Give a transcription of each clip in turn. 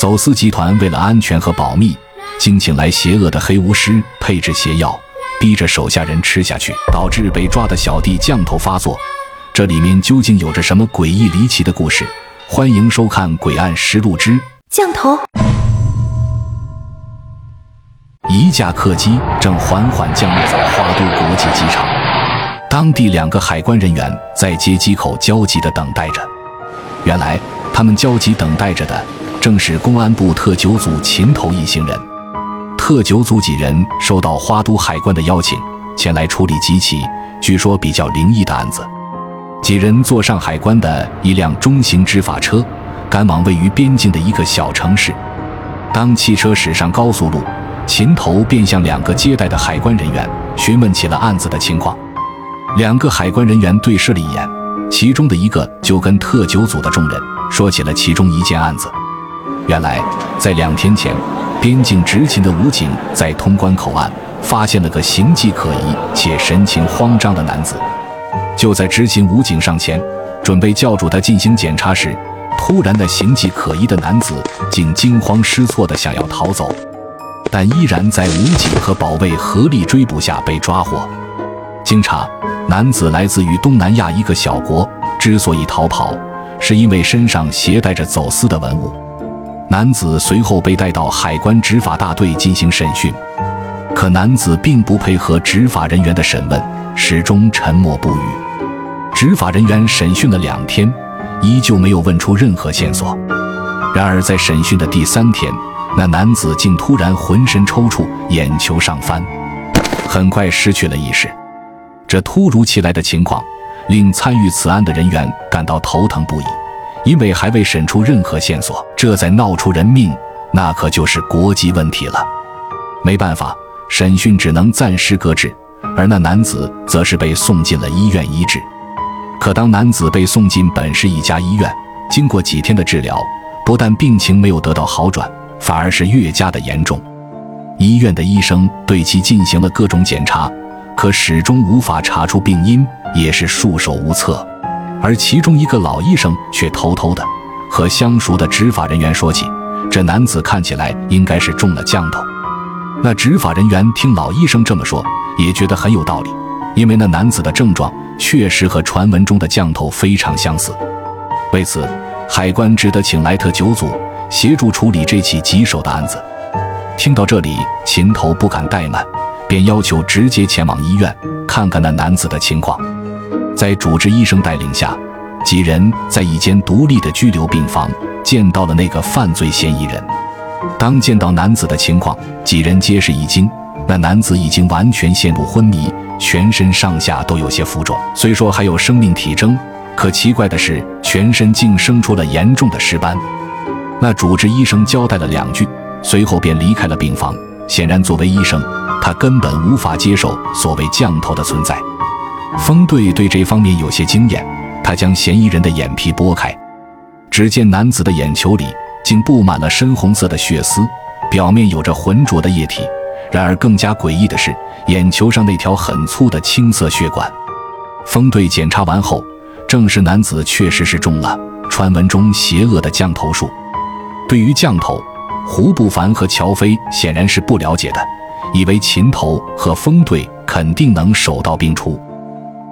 走私集团为了安全和保密，竟请来邪恶的黑巫师配制邪药，逼着手下人吃下去，导致被抓的小弟降头发作。这里面究竟有着什么诡异离奇的故事？欢迎收看《诡案实录之降头》。一架客机正缓缓降落在花都国际机场，当地两个海关人员在接机口焦急地等待着。原来，他们焦急等待着的。正是公安部特九组秦头一行人，特九组几人收到花都海关的邀请，前来处理几起据说比较灵异的案子。几人坐上海关的一辆中型执法车，赶往位于边境的一个小城市。当汽车驶上高速路，秦头便向两个接待的海关人员询问起了案子的情况。两个海关人员对视了一眼，其中的一个就跟特九组的众人说起了其中一件案子。原来，在两天前，边境执勤的武警在通关口岸发现了个形迹可疑且神情慌张的男子。就在执勤武警上前准备叫住他进行检查时，突然，的形迹可疑的男子竟惊慌失措地想要逃走，但依然在武警和保卫合力追捕下被抓获。经查，男子来自于东南亚一个小国，之所以逃跑，是因为身上携带着走私的文物。男子随后被带到海关执法大队进行审讯，可男子并不配合执法人员的审问，始终沉默不语。执法人员审讯了两天，依旧没有问出任何线索。然而在审讯的第三天，那男子竟突然浑身抽搐，眼球上翻，很快失去了意识。这突如其来的情况令参与此案的人员感到头疼不已。因为还未审出任何线索，这再闹出人命，那可就是国际问题了。没办法，审讯只能暂时搁置，而那男子则是被送进了医院医治。可当男子被送进本市一家医院，经过几天的治疗，不但病情没有得到好转，反而是越加的严重。医院的医生对其进行了各种检查，可始终无法查出病因，也是束手无策。而其中一个老医生却偷偷的和相熟的执法人员说起，这男子看起来应该是中了降头。那执法人员听老医生这么说，也觉得很有道理，因为那男子的症状确实和传闻中的降头非常相似。为此，海关只得请莱特九组协助处理这起棘手的案子。听到这里，秦头不敢怠慢，便要求直接前往医院看看那男子的情况。在主治医生带领下，几人在一间独立的拘留病房见到了那个犯罪嫌疑人。当见到男子的情况，几人皆是一惊。那男子已经完全陷入昏迷，全身上下都有些浮肿。虽说还有生命体征，可奇怪的是，全身竟生出了严重的尸斑。那主治医生交代了两句，随后便离开了病房。显然，作为医生，他根本无法接受所谓降头的存在。风队对这方面有些经验，他将嫌疑人的眼皮拨开，只见男子的眼球里竟布满了深红色的血丝，表面有着浑浊的液体。然而更加诡异的是，眼球上那条很粗的青色血管。风队检查完后，证实男子确实是中了传闻中邪恶的降头术。对于降头，胡不凡和乔飞显然是不了解的，以为秦头和风队肯定能手到病除。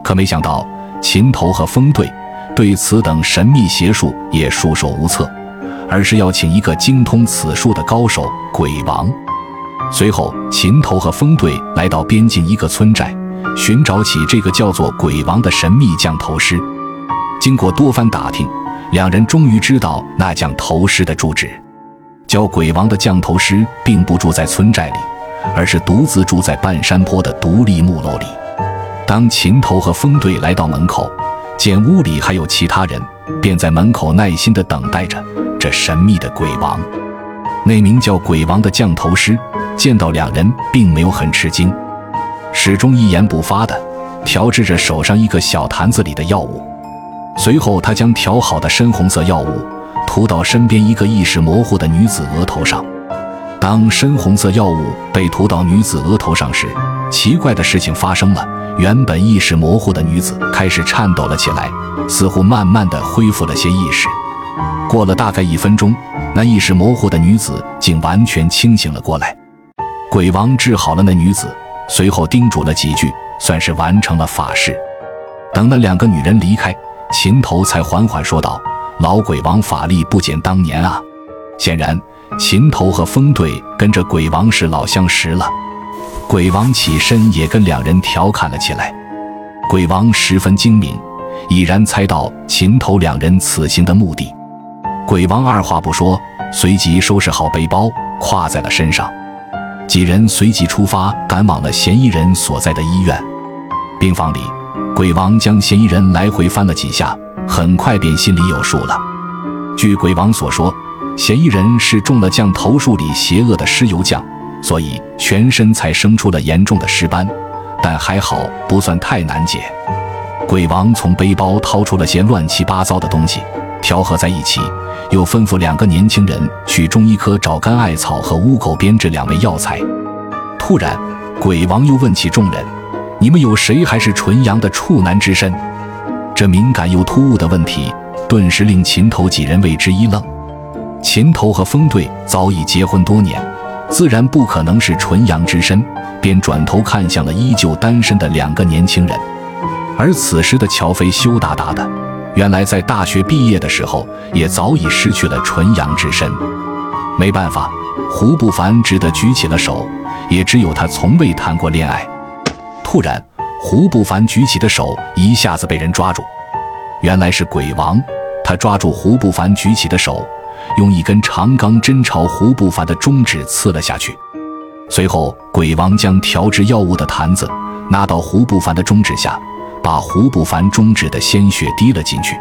可没想到，秦头和风队对此等神秘邪术也束手无策，而是要请一个精通此术的高手——鬼王。随后，秦头和风队来到边境一个村寨，寻找起这个叫做鬼王的神秘降头师。经过多番打听，两人终于知道那降头师的住址。叫鬼王的降头师并不住在村寨里，而是独自住在半山坡的独立木楼里。当秦头和风队来到门口，见屋里还有其他人，便在门口耐心地等待着这神秘的鬼王。那名叫鬼王的降头师见到两人，并没有很吃惊，始终一言不发的调制着手上一个小坛子里的药物。随后，他将调好的深红色药物涂到身边一个意识模糊的女子额头上。当深红色药物被涂到女子额头上时，奇怪的事情发生了。原本意识模糊的女子开始颤抖了起来，似乎慢慢的恢复了些意识。过了大概一分钟，那意识模糊的女子竟完全清醒了过来。鬼王治好了那女子，随后叮嘱了几句，算是完成了法事。等那两个女人离开，秦头才缓缓说道：“老鬼王法力不减当年啊！”显然，秦头和风队跟着鬼王是老相识了。鬼王起身也跟两人调侃了起来。鬼王十分精明，已然猜到秦头两人此行的目的。鬼王二话不说，随即收拾好背包，挎在了身上。几人随即出发，赶往了嫌疑人所在的医院。病房里，鬼王将嫌疑人来回翻了几下，很快便心里有数了。据鬼王所说，嫌疑人是中了降头术里邪恶的尸油酱，所以全身才生出了严重的尸斑，但还好不算太难解。鬼王从背包掏出了些乱七八糟的东西，调和在一起。又吩咐两个年轻人去中医科找干艾草和乌狗鞭这两味药材。突然，鬼王又问起众人：“你们有谁还是纯阳的处男之身？”这敏感又突兀的问题，顿时令秦头几人为之一愣。秦头和风队早已结婚多年，自然不可能是纯阳之身，便转头看向了依旧单身的两个年轻人。而此时的乔飞羞答答的。原来在大学毕业的时候，也早已失去了纯阳之身。没办法，胡不凡只得举起了手，也只有他从未谈过恋爱。突然，胡不凡举起的手一下子被人抓住，原来是鬼王。他抓住胡不凡举起的手，用一根长钢针朝胡不凡的中指刺了下去。随后，鬼王将调制药物的坛子拿到胡不凡的中指下。把胡不凡中指的鲜血滴了进去，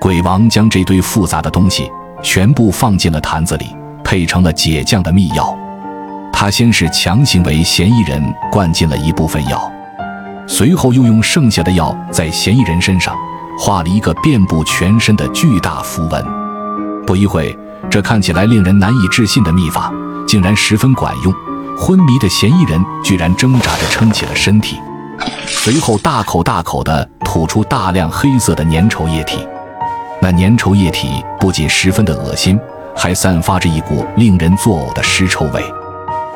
鬼王将这堆复杂的东西全部放进了坛子里，配成了解降的秘药。他先是强行为嫌疑人灌进了一部分药，随后又用剩下的药在嫌疑人身上画了一个遍布全身的巨大符文。不一会，这看起来令人难以置信的秘法竟然十分管用，昏迷的嫌疑人居然挣扎着撑起了身体。随后大口大口地吐出大量黑色的粘稠液体，那粘稠液体不仅十分的恶心，还散发着一股令人作呕的尸臭味。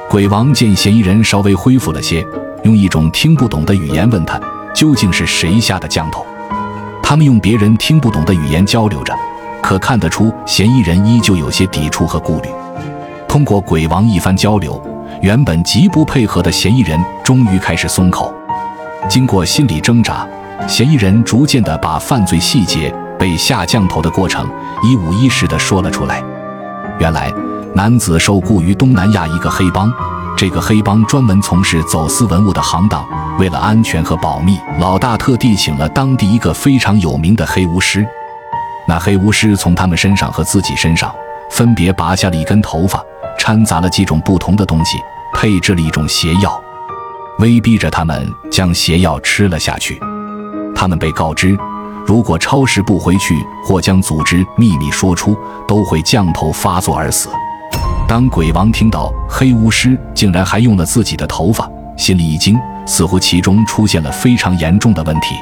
鬼王见嫌疑人稍微恢复了些，用一种听不懂的语言问他究竟是谁下的降头。他们用别人听不懂的语言交流着，可看得出嫌疑人依旧有些抵触和顾虑。通过鬼王一番交流，原本极不配合的嫌疑人终于开始松口。经过心理挣扎，嫌疑人逐渐地把犯罪细节、被下降头的过程一五一十地说了出来。原来，男子受雇于东南亚一个黑帮，这个黑帮专门从事走私文物的行当。为了安全和保密，老大特地请了当地一个非常有名的黑巫师。那黑巫师从他们身上和自己身上分别拔下了一根头发，掺杂了几种不同的东西，配制了一种邪药。威逼着他们将邪药吃了下去。他们被告知，如果超时不回去或将组织秘密说出，都会降头发作而死。当鬼王听到黑巫师竟然还用了自己的头发，心里一惊，似乎其中出现了非常严重的问题。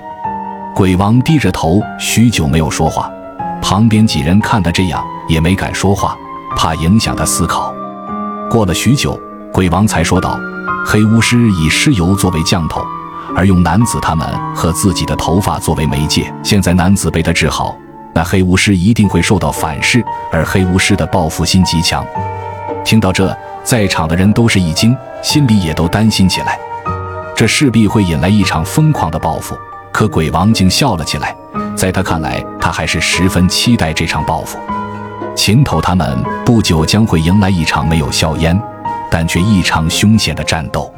鬼王低着头，许久没有说话。旁边几人看他这样，也没敢说话，怕影响他思考。过了许久，鬼王才说道。黑巫师以尸油作为降头，而用男子他们和自己的头发作为媒介。现在男子被他治好，那黑巫师一定会受到反噬，而黑巫师的报复心极强。听到这，在场的人都是一惊，心里也都担心起来。这势必会引来一场疯狂的报复。可鬼王竟笑了起来，在他看来，他还是十分期待这场报复。秦头他们不久将会迎来一场没有硝烟。但却异常凶险的战斗。